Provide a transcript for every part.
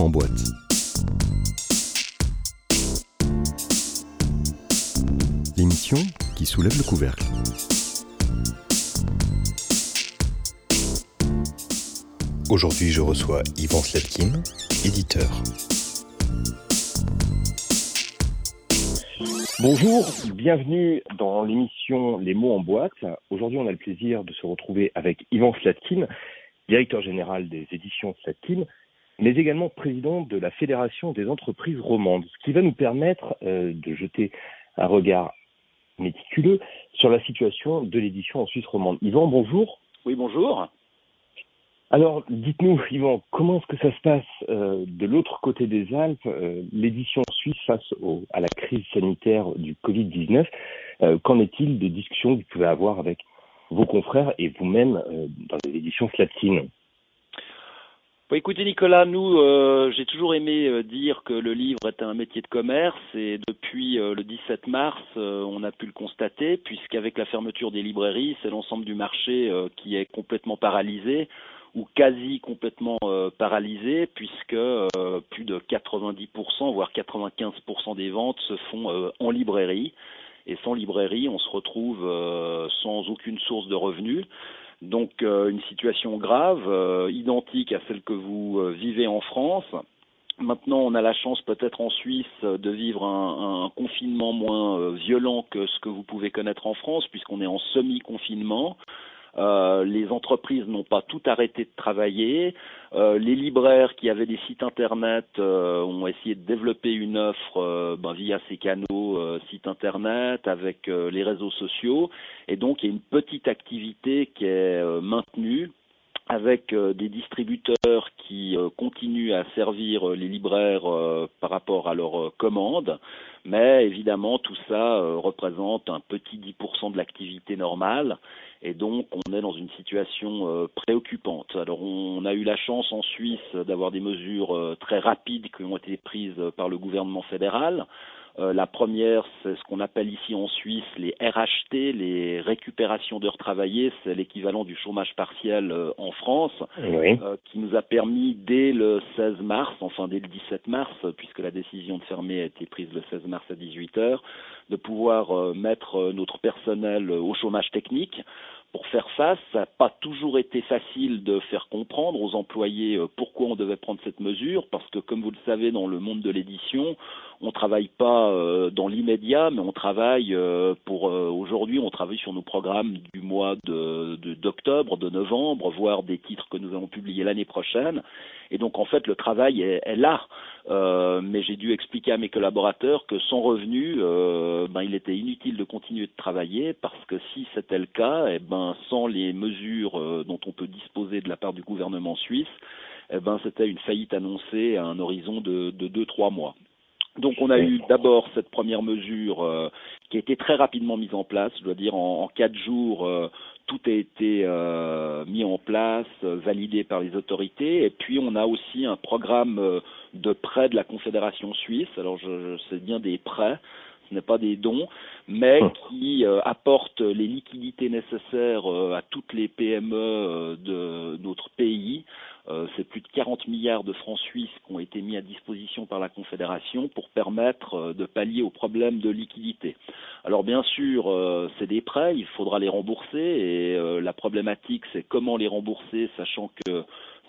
en boîte. L'émission qui soulève le couvercle. Aujourd'hui, je reçois Yvan Slepkin, éditeur. Bonjour, bienvenue dans l'émission Les mots en boîte. Aujourd'hui, on a le plaisir de se retrouver avec Yvan Slatkin, directeur général des éditions Slatkin, mais également président de la Fédération des entreprises romandes, ce qui va nous permettre euh, de jeter un regard méticuleux sur la situation de l'édition en Suisse romande. Yvan, bonjour. Oui, bonjour. Alors, dites-nous, Yvan, comment est-ce que ça se passe euh, de l'autre côté des Alpes, euh, l'édition suisse face au, à la crise sanitaire du Covid-19 euh, Qu'en est-il des discussions que vous pouvez avoir avec vos confrères et vous-même euh, dans les éditions Slatine? Écoutez Nicolas, nous, euh, j'ai toujours aimé euh, dire que le livre était un métier de commerce et depuis euh, le 17 mars, euh, on a pu le constater puisqu'avec la fermeture des librairies, c'est l'ensemble du marché euh, qui est complètement paralysé ou quasi complètement euh, paralysé puisque plus de 90% voire 95% des ventes se font en librairie et sans librairie, on se retrouve sans aucune source de revenus. Donc euh, une situation grave, euh, identique à celle que vous euh, vivez en France. Maintenant, on a la chance peut-être en Suisse de vivre un, confinement moins violent que ce que vous pouvez connaître en France, puisqu'on est en semi-confinement. Euh, les entreprises n'ont pas tout arrêté de travailler. Euh, les libraires qui avaient des sites internet euh, ont essayé de développer une offre euh, ben, via ces canaux, euh, sites internet, avec les réseaux sociaux. Et donc, il y a une petite activité qui est maintenue avec euh, des distributeurs qui euh, continuent à servir euh, les libraires par rapport à leurs commandes, mais évidemment tout ça représente un petit 10% de l'activité normale et donc on est dans une situation préoccupante. Alors on a eu la chance en Suisse d'avoir des mesures très rapides qui ont été prises par le gouvernement fédéral. Euh, la première, c'est ce qu'on appelle ici en Suisse les RHT, les récupérations d'heures travaillées, c'est l'équivalent du chômage partiel euh, en France, Oui. euh, qui nous a permis dès le 16 mars, enfin dès le 17 mars, puisque la décision de fermer a été prise le 16 mars à 18 heures, de pouvoir mettre notre personnel au chômage technique. Pour faire face, ça n'a pas toujours été facile de faire comprendre aux employés euh, pourquoi on devait prendre cette mesure, parce que comme vous le savez, dans le monde de l'édition, on travaille pas euh, dans l'immédiat, mais on travaille euh, pour aujourd'hui, on travaille sur nos programmes du mois de de- d'octobre, de, novembre, voire des titres que nous allons publier l'année prochaine. Et donc en fait, le travail est, là. Euh, mais j'ai dû expliquer à mes collaborateurs que sans revenu, euh, ben, il était inutile de continuer de travailler parce que si c'était le cas, eh ben, sans les mesures euh, dont on peut disposer de la part du gouvernement suisse, eh ben, c'était une faillite annoncée à un horizon de deux trois mois. Donc on a eu d'abord cette première mesure euh, qui a été très rapidement mise en place. Je dois dire en, en quatre jours, euh, tout a été euh, mis en place, validé par les autorités. Et puis on a aussi un programme de prêts de la Confédération suisse. Alors je, je sais bien des prêts, ce n'est pas des dons, mais Hum. qui euh, apportent les liquidités nécessaires euh, à toutes les PME euh, de notre pays. C'est plus de 40 milliards de francs suisses qui ont été mis à disposition par la Confédération pour permettre de pallier aux problèmes de liquidité. Alors bien sûr, c'est des prêts, il faudra les rembourser et la problématique c'est comment les rembourser, sachant que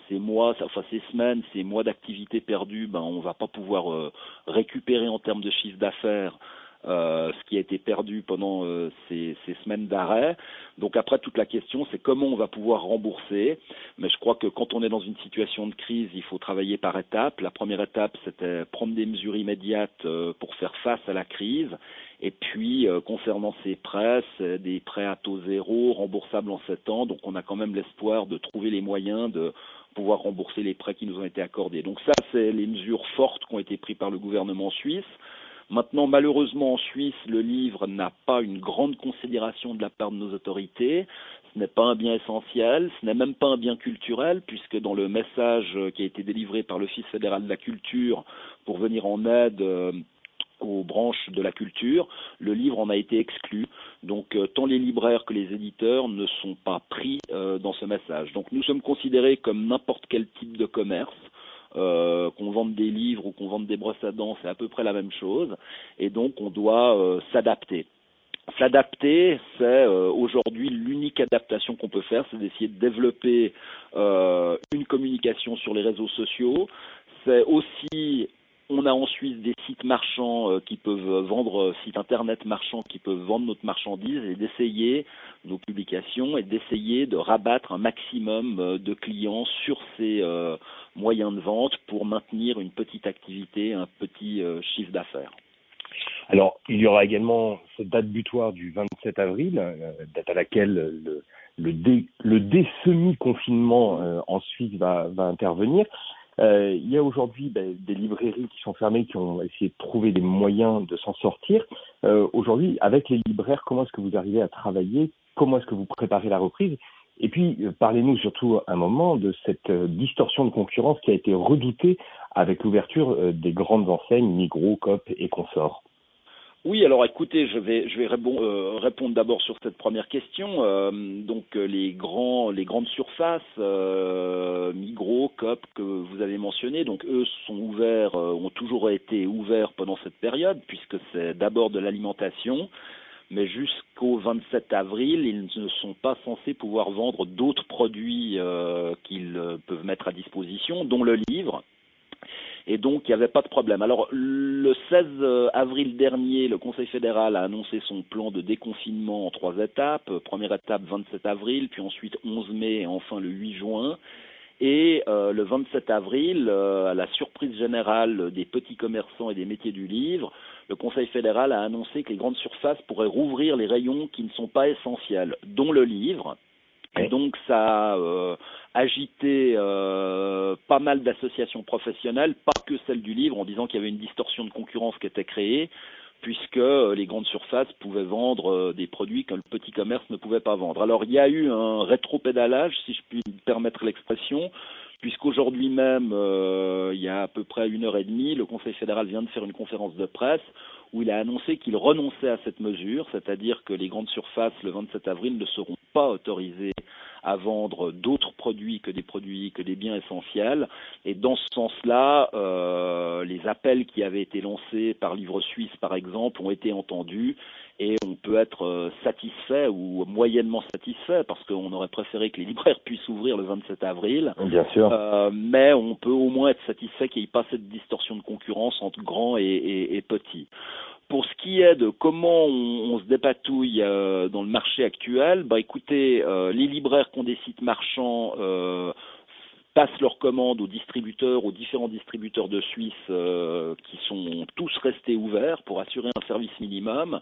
ces mois, enfin ces semaines, ces mois d'activité perdus, ben on va pas pouvoir euh, récupérer en termes de chiffre d'affaires euh, ce qui a été perdu pendant euh, ces, semaines d'arrêt. Donc après, toute la question, c'est comment on va pouvoir rembourser. Mais je crois que quand on est dans une situation de crise, il faut travailler par étapes. La première étape, c'était prendre des mesures immédiates euh, pour faire face à la crise. Et puis, euh, concernant ces prêts, des prêts à taux zéro, remboursables en sept ans. Donc on a quand même l'espoir de trouver les moyens de pouvoir rembourser les prêts qui nous ont été accordés. Donc ça, c'est les mesures fortes qui ont été prises par le gouvernement suisse. Maintenant, malheureusement, en Suisse, le livre n'a pas une grande considération de la part de nos autorités. Ce n'est pas un bien essentiel, ce n'est même pas un bien culturel, puisque dans le message qui a été délivré par l'Office fédéral de la culture pour venir en aide euh, aux branches de la culture, le livre en a été exclu. Donc euh, tant les libraires que les éditeurs ne sont pas pris euh, dans ce message. Donc nous sommes considérés comme n'importe quel type de commerce. Qu'on vende des livres ou qu'on vende des brosses à dents, c'est à peu près la même chose. Et donc, on doit s'adapter. S'adapter, c'est aujourd'hui l'unique adaptation qu'on peut faire, c'est d'essayer de développer une communication sur les réseaux sociaux. C'est aussi on a ensuite des sites marchands euh, qui peuvent vendre, euh, sites internet marchands qui peuvent vendre notre marchandise et d'essayer nos publications et d'essayer de rabattre un maximum euh, de clients sur ces moyens de vente pour maintenir une petite activité, un petit chiffre d'affaires. Alors, il y aura également cette date butoir du 27 avril, date à laquelle le, le semi-confinement en Suisse va intervenir. Euh, il y a aujourd'hui ben, des librairies qui sont fermées, qui ont essayé de trouver des moyens de s'en sortir. Euh, aujourd'hui, avec les libraires, comment est-ce que vous arrivez à travailler? Comment est-ce que vous préparez la reprise? Et puis, euh, parlez-nous surtout un moment de cette distorsion de concurrence qui a été redoutée avec l'ouverture des grandes enseignes Migros, Coop et consorts. Oui, alors écoutez, je vais, euh, répondre d'abord sur cette première question. Euh, donc euh, les grands, les grandes surfaces, Migros, Coop que vous avez mentionné, donc eux sont ouverts, ont toujours été ouverts pendant cette période puisque c'est d'abord de l'alimentation, mais jusqu'au 27 avril, ils ne sont pas censés pouvoir vendre d'autres produits qu'ils peuvent mettre à disposition, dont le livre et donc il n'y avait pas de problème. Alors le 16 euh, avril dernier, le Conseil fédéral a annoncé son plan de déconfinement en trois étapes. Première étape 27 avril, puis ensuite 11 mai et enfin le 8 juin. Et euh, le 27 avril, euh, à la surprise générale des petits commerçants et des métiers du livre, le Conseil fédéral a annoncé que les grandes surfaces pourraient rouvrir les rayons qui ne sont pas essentiels, dont le livre. Et donc ça a euh, agité euh, pas mal d'associations professionnelles, pas que celle du livre, en disant qu'il y avait une distorsion de concurrence qui était créée, puisque euh, les grandes surfaces pouvaient vendre des produits que le petit commerce ne pouvait pas vendre. Alors il y a eu un rétropédalage, si je puis me permettre l'expression, puisqu'aujourd'hui même, il y a à peu près une heure et demie, le Conseil fédéral vient de faire une conférence de presse où il a annoncé qu'il renonçait à cette mesure, c'est-à-dire que les grandes surfaces, le 27 avril, ne seront pas autorisées à vendre d'autres produits que des produits, que des biens essentiels. Et dans ce sens-là, euh, les appels qui avaient été lancés par Livre Suisse, par exemple, ont été entendus et on peut être euh, satisfait ou moyennement satisfait parce qu'on aurait préféré que les libraires puissent ouvrir le 27 avril. Bien sûr. Euh, mais on peut au moins être satisfait qu'il n'y ait pas cette distorsion de concurrence entre grands et, petits. Pour ce qui est de comment on, se dépatouille euh, dans le marché actuel, bah écoutez, les libraires qui ont des sites marchands passent leurs commandes aux distributeurs, aux différents distributeurs de Suisse qui sont tous restés ouverts pour assurer un service minimum.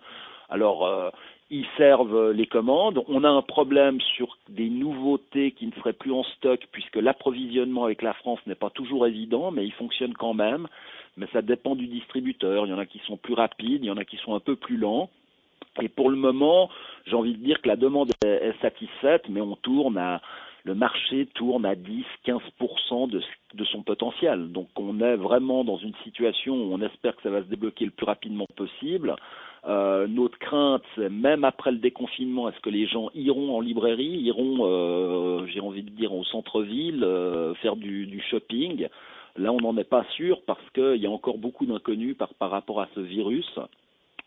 Alors, euh, ils servent les commandes. On a un problème sur des nouveautés qui ne seraient plus en stock puisque l'approvisionnement avec la France n'est pas toujours évident, mais il fonctionne quand même. Mais ça dépend du distributeur. Il y en a qui sont plus rapides, il y en a qui sont un peu plus lents. Et pour le moment, j'ai envie de dire que la demande est, satisfaite, mais on tourne le marché tourne à 10-15% de, de son potentiel. Donc on est vraiment dans une situation où on espère que ça va se débloquer le plus rapidement possible. Euh, notre crainte, même après le déconfinement, est-ce que les gens iront en librairie, iront, euh, j'ai envie de dire, au centre-ville, euh, faire du, shopping? Là, on n'en est pas sûr parce qu'il y a encore beaucoup d'inconnus par, rapport à ce virus.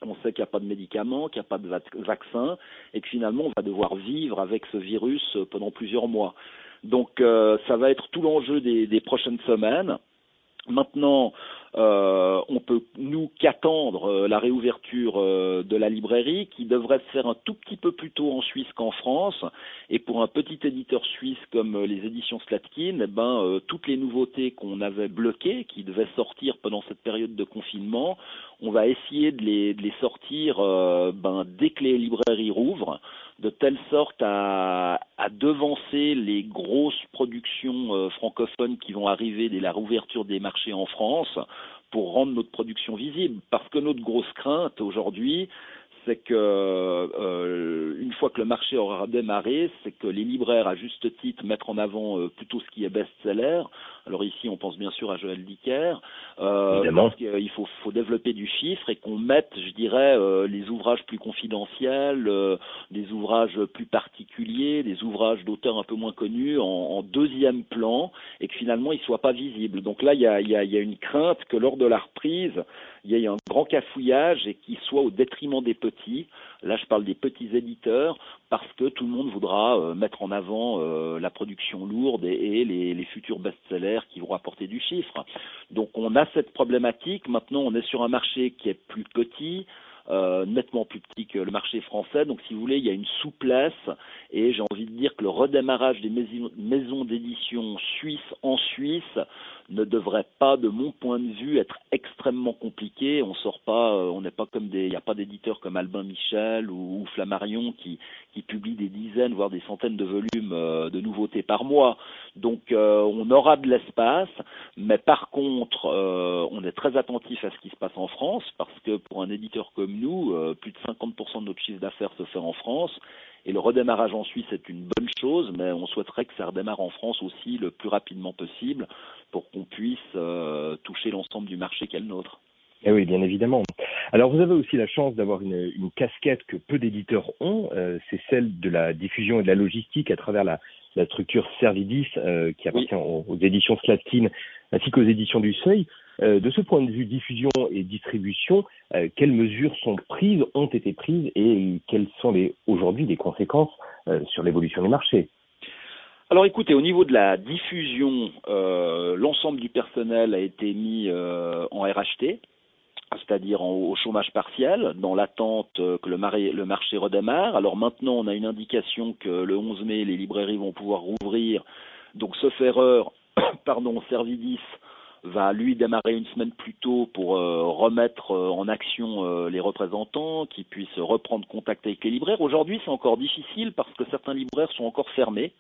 On sait qu'il n'y a pas de médicaments, qu'il n'y a pas de vaccin, et que finalement, on va devoir vivre avec ce virus pendant plusieurs mois. Donc, ça va être tout l'enjeu des prochaines semaines. Maintenant, euh, on peut nous qu'attendre euh, la réouverture euh, de la librairie qui devrait se faire un tout petit peu plus tôt en Suisse qu'en France. Et pour un petit éditeur suisse comme les éditions Slatkin, eh ben, toutes les nouveautés qu'on avait bloquées, qui devaient sortir pendant cette période de confinement, on va essayer de les, de les sortir ben, dès que les librairies rouvrent de telle sorte à, devancer les grosses productions euh, francophones qui vont arriver dès la rouverture des marchés en France pour rendre notre production visible. Parce que notre grosse crainte aujourd'hui, c'est que euh, une fois que le marché aura démarré, c'est que les libraires, à juste titre, mettre en avant euh, plutôt ce qui est best-seller. Alors ici, on pense bien sûr à Joël Dicker. Euh, parce qu'il faut, faut, développer du chiffre et qu'on mette, je dirais, euh, les ouvrages plus confidentiels, euh, des ouvrages plus particuliers, des ouvrages d'auteurs un peu moins connus en, en, deuxième plan et que finalement ils soient pas visibles. Donc là, il y a, y, a, y a une crainte que lors de la reprise, il y ait un grand cafouillage et qu'il soit au détriment des petits. Là, je parle des petits éditeurs parce que tout le monde voudra euh, mettre en avant euh, la production lourde et, les, futurs best-sellers qui vont apporter du chiffre. Donc, on a cette problématique. Maintenant, on est sur un marché qui est plus petit. Euh, nettement plus petit que le marché français. Donc, si vous voulez, il y a une souplesse et j'ai envie de dire que le redémarrage des maisons d'édition suisses en Suisse ne devrait pas, de mon point de vue, être extrêmement compliqué. On sort pas, euh, on n'est pas comme des, il n'y a pas d'éditeurs comme Albin Michel ou, Flammarion qui, qui publient des dizaines, voire des centaines de volumes euh, de nouveautés par mois. Donc, euh, on aura de l'espace, mais par contre, euh, on est très attentif à ce qui se passe en France parce que pour un éditeur comme nous, euh, plus de 50% de notre chiffre d'affaires se fait en France. Et le redémarrage en Suisse est une bonne chose, mais on souhaiterait que ça redémarre en France aussi le plus rapidement possible pour qu'on puisse euh, toucher l'ensemble du marché qu'est le nôtre. Eh oui, bien évidemment. Alors vous avez aussi la chance d'avoir une, une, casquette que peu d'éditeurs ont, euh, c'est celle de la diffusion et de la logistique à travers la, la structure Servidis euh, qui appartient oui. aux, aux, éditions Slatkin ainsi qu'aux éditions du Seuil. Euh, de ce point de vue diffusion et distribution, euh, quelles mesures sont prises, ont été prises et quelles sont aujourd'hui les conséquences euh, sur l'évolution du marché alors écoutez, au niveau de la diffusion, l'ensemble du personnel a été mis en RHT, c'est-à-dire au chômage partiel, dans l'attente que le, marché redémarre. Alors maintenant, on a une indication que le 11 mai, les librairies vont pouvoir rouvrir. Donc, sauf erreur, pardon, Servidis va lui démarrer une semaine plus tôt pour euh, remettre euh, en action euh, les représentants, qui puissent reprendre contact avec les libraires. Aujourd'hui, c'est encore difficile parce que certains libraires sont encore fermés.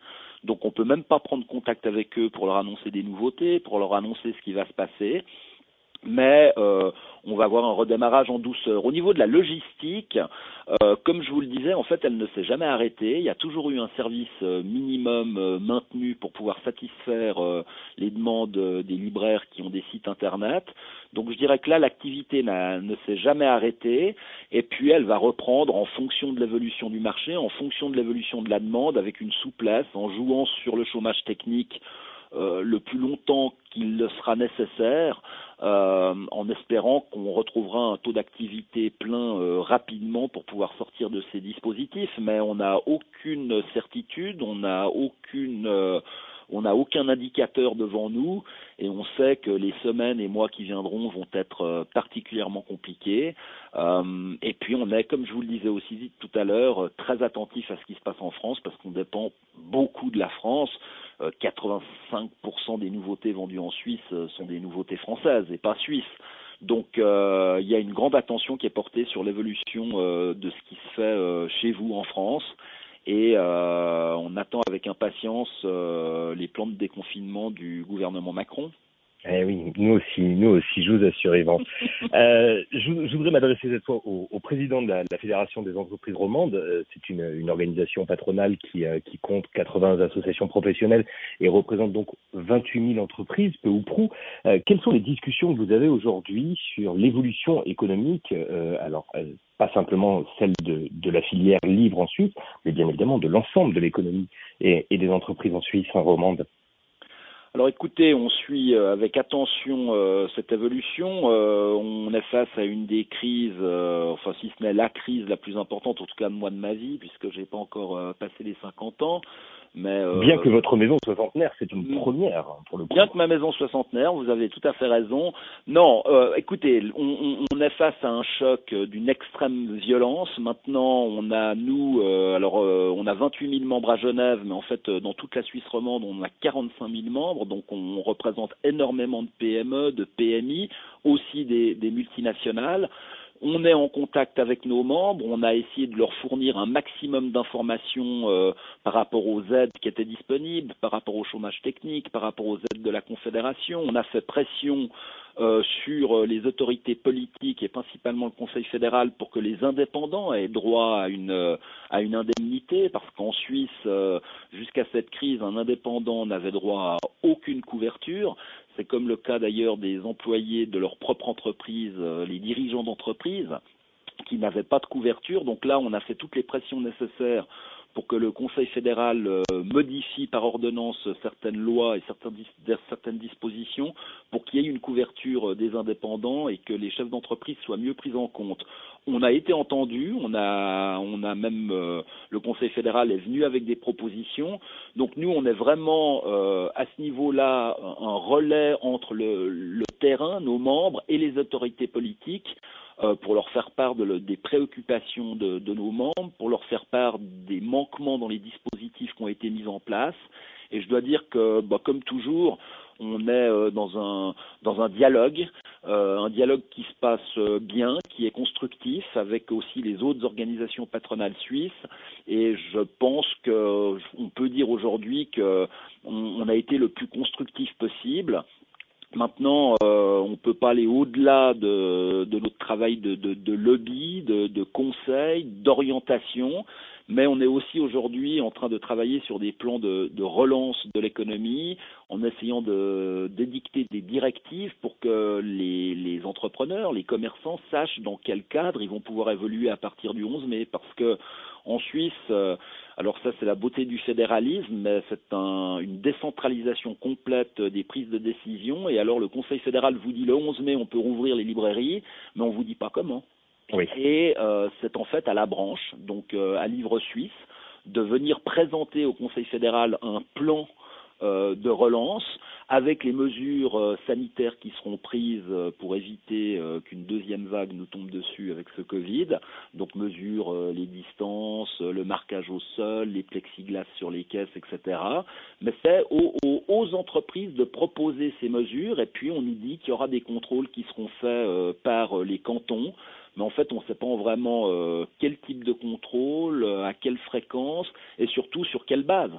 Donc on peut même pas prendre contact avec eux pour leur annoncer des nouveautés, pour leur annoncer ce qui va se passer mais euh, on va avoir un redémarrage en douceur. Au niveau de la logistique, euh, comme je vous le disais, en fait, elle ne s'est jamais arrêtée. Il y a toujours eu un service euh, minimum euh, maintenu pour pouvoir satisfaire euh, les demandes des libraires qui ont des sites internet. Donc je dirais que là, l'activité ne s'est jamais arrêtée et puis elle va reprendre en fonction de l'évolution du marché, en fonction de l'évolution de la demande, avec une souplesse, en jouant sur le chômage technique euh, le plus longtemps qu'il le sera nécessaire, euh, en espérant qu'on retrouvera un taux d'activité plein euh, rapidement pour pouvoir sortir de ces dispositifs. Mais on n'a aucune certitude, on n'a aucune euh, on n'a aucun indicateur devant nous et on sait que les semaines et mois qui viendront vont être euh, particulièrement compliqués. Euh, et puis on est, comme je vous le disais aussi tout à l'heure, très attentif à ce qui se passe en France parce qu'on dépend beaucoup de la France. 85% euh, des nouveautés vendues en Suisse sont des nouveautés françaises et pas suisses. Donc euh, il y a une grande attention qui est portée sur l'évolution euh, de ce qui se fait euh, chez vous en France et euh, on attend avec impatience euh, les plans de déconfinement du gouvernement Macron. Eh oui, nous aussi, nous aussi, je vous assure, Yvan. euh, je, je, voudrais m'adresser cette fois au, au président de la, de la, Fédération des entreprises romandes. Euh, c'est une, une, organisation patronale qui, euh, qui, compte 80 associations professionnelles et représente donc 28 000 entreprises, peu ou prou. Euh, quelles sont les discussions que vous avez aujourd'hui sur l'évolution économique Alors, pas simplement celle de, de, la filière livre en Suisse, mais bien évidemment de l'ensemble de l'économie et, et, des entreprises en Suisse, en romande? Alors écoutez, on suit euh, avec attention euh, cette évolution. Euh, on est face à une des crises, euh, enfin si ce n'est la crise la plus importante, en tout cas moi de ma vie, puisque j'ai pas encore passé les 50 ans. Mais, euh, bien que votre maison soixantenaire, c'est une mm. première hein, pour le coup. Bien que ma maison soixantenaire, vous avez tout à fait raison. Non, euh, écoutez, on, on, est face à un choc d'une extrême violence. Maintenant, on a nous, euh, alors euh, on a 28 000 membres à Genève, mais en fait dans toute la Suisse romande, on a 45 000 membres, donc on, représente énormément de PME, de PMI, aussi des, des multinationales. On est en contact avec nos membres, on a essayé de leur fournir un maximum d'informations euh, par rapport aux aides qui étaient disponibles, par rapport au chômage technique, par rapport aux aides de la Confédération. On a fait pression euh, sur les autorités politiques et principalement le Conseil fédéral pour que les indépendants aient droit à une indemnité parce qu'en Suisse jusqu'à cette crise un indépendant n'avait droit à aucune couverture c'est comme le cas d'ailleurs des employés de leur propre entreprise les dirigeants d'entreprise qui n'avaient pas de couverture donc là on a fait toutes les pressions nécessaires pour que le Conseil fédéral euh, modifie par ordonnance certaines lois et certaines, dispositions pour qu'il y ait une couverture euh, des indépendants et que les chefs d'entreprise soient mieux pris en compte. On a été entendu, on a, on a même euh, le Conseil fédéral est venu avec des propositions. Donc nous, on est vraiment à ce niveau-là un relais entre le terrain, nos membres et les autorités politiques euh, pour leur faire part des préoccupations de, nos membres, pour leur faire part des manquements dans les dispositifs qui ont été mis en place. Et je dois dire que, bah, comme toujours, on est euh, dans un dialogue, euh, un dialogue qui se passe bien, qui est constructif, avec aussi les autres organisations patronales suisses. Et je pense que on peut dire aujourd'hui que on, a été le plus constructif possible. Maintenant, euh, on ne peut pas aller au-delà de, notre travail de, lobby, de, conseil, d'orientation, mais on est aussi aujourd'hui en train de travailler sur des plans de, relance de l'économie, en essayant d'édicter des directives pour que les, entrepreneurs, les commerçants sachent dans quel cadre ils vont pouvoir évoluer à partir du 11 mai, parce que en Suisse, euh, alors ça c'est la beauté du fédéralisme, mais c'est une décentralisation complète des prises de décision. Et alors le Conseil fédéral vous dit le 11 mai on peut rouvrir les librairies, mais on vous dit pas comment. Et euh, c'est en fait à la branche, donc euh, à Livre Suisse, de venir présenter au Conseil fédéral un plan euh, de relance avec les mesures sanitaires qui seront prises pour éviter qu'une deuxième vague nous tombe dessus avec ce Covid. Donc mesures les distances, le marquage au sol, les plexiglas sur les caisses, etc. Mais c'est aux, aux, entreprises de proposer ces mesures et puis on nous dit qu'il y aura des contrôles qui seront faits par les cantons mais en fait on ne sait pas vraiment quel type de contrôle, à quelle fréquence et surtout sur quelle base.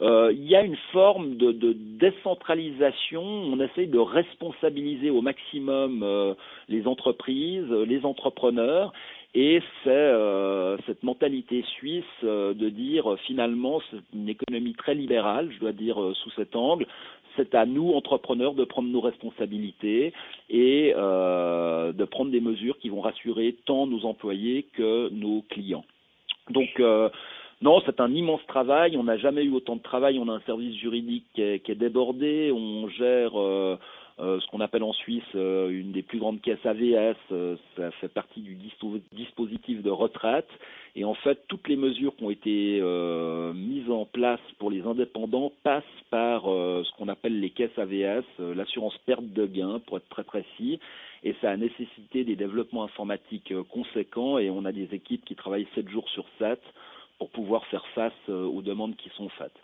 Euh, il y a une forme de, décentralisation. On essaye de responsabiliser au maximum euh, les entreprises, les entrepreneurs. Et c'est euh, cette mentalité suisse de dire finalement c'est une économie très libérale, je dois dire sous cet angle. C'est à nous, entrepreneurs, de prendre nos responsabilités et de prendre des mesures qui vont rassurer tant nos employés que nos clients. Donc non, c'est un immense travail. On n'a jamais eu autant de travail. On a un service juridique qui est, débordé. On gère euh, euh, ce qu'on appelle en Suisse euh, une des plus grandes caisses AVS. ça fait partie du dispositif de retraite. Et en fait, toutes les mesures qui ont été mises en place pour les indépendants passent par ce qu'on appelle les caisses AVS, l'assurance perte de gains, pour être très précis et ça a nécessité des développements informatiques conséquents et on a des équipes qui travaillent 7 jours sur 7 pour pouvoir faire face euh, aux demandes qui sont faites.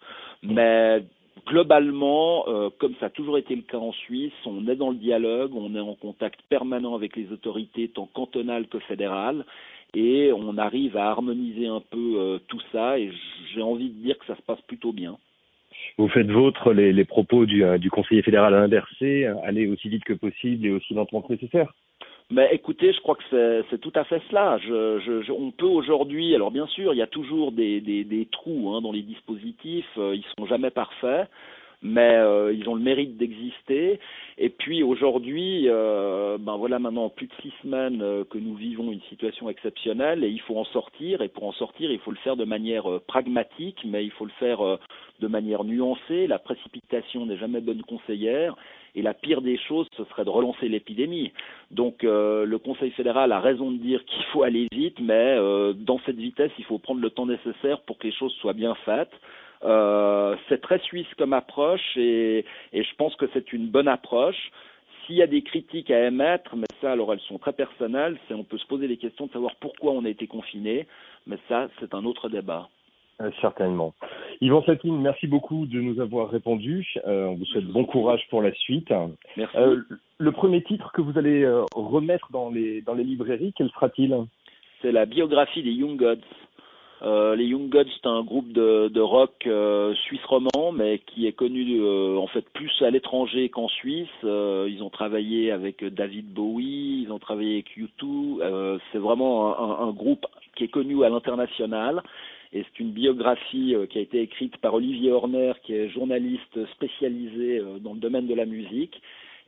Mais globalement, euh, comme ça a toujours été le cas en Suisse, on est dans le dialogue, on est en contact permanent avec les autorités, tant cantonales que fédérales, et on arrive à harmoniser un peu euh, tout ça, et j'ai envie de dire que ça se passe plutôt bien. Vous faites vôtre les, propos du, du conseiller fédéral à aller aussi vite que possible et aussi lentement que nécessaire mais écoutez, je crois que c'est tout à fait cela. Je, je, on peut aujourd'hui, alors bien sûr, il y a toujours des trous hein, dans les dispositifs, euh, ils sont jamais parfaits, mais euh, ils ont le mérite d'exister. Et puis aujourd'hui, euh, ben voilà maintenant plus de six semaines euh, que nous vivons une situation exceptionnelle et il faut en sortir. Et pour en sortir, il faut le faire de manière pragmatique, mais il faut le faire de manière nuancée. La précipitation n'est jamais bonne conseillère. Et la pire des choses, ce serait de relancer l'épidémie. Donc euh, le Conseil fédéral a raison de dire qu'il faut aller vite, mais euh, dans cette vitesse, il faut prendre le temps nécessaire pour que les choses soient bien faites. Euh, c'est très suisse comme approche et, et je pense que c'est une bonne approche. S'il y a des critiques à émettre, mais ça, alors elles sont très personnelles, c'est on peut se poser des questions de savoir pourquoi on a été confiné, mais ça, c'est un autre débat. Euh, certainement. Yvan Satine, merci beaucoup de nous avoir répondu. Euh, on vous souhaite bon courage pour la suite. Merci. Euh, le premier titre que vous allez remettre dans les, dans les librairies, quel sera-t-il? C'est la biographie des Young Gods. Euh, les Young Gods, c'est un groupe de, de rock euh, suisse roman, mais qui est connu euh, en fait plus à l'étranger qu'en Suisse. Euh, ils ont travaillé avec David Bowie, ils ont travaillé avec U2. c'est vraiment un, un, groupe qui est connu à l'international. Et c'est une biographie qui a été écrite par Olivier Horner, qui est journaliste spécialisé dans le domaine de la musique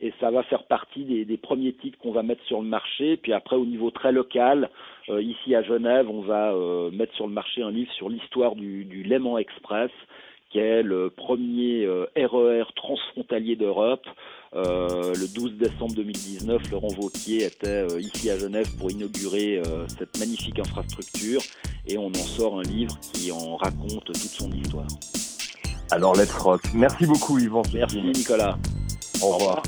et ça va faire partie des, des premiers titres qu'on va mettre sur le marché. Puis après, au niveau très local, euh, ici à Genève, on va euh, mettre sur le marché un livre sur l'histoire du, du Léman Express, qui est le premier euh, RER transfrontalier d'Europe. Le 12 décembre 2019, Laurent Vauquier était ici à Genève pour inaugurer cette magnifique infrastructure et on en sort un livre qui en raconte toute son histoire. Alors let's rock. Merci beaucoup Yvan. Merci Nicolas. Au revoir.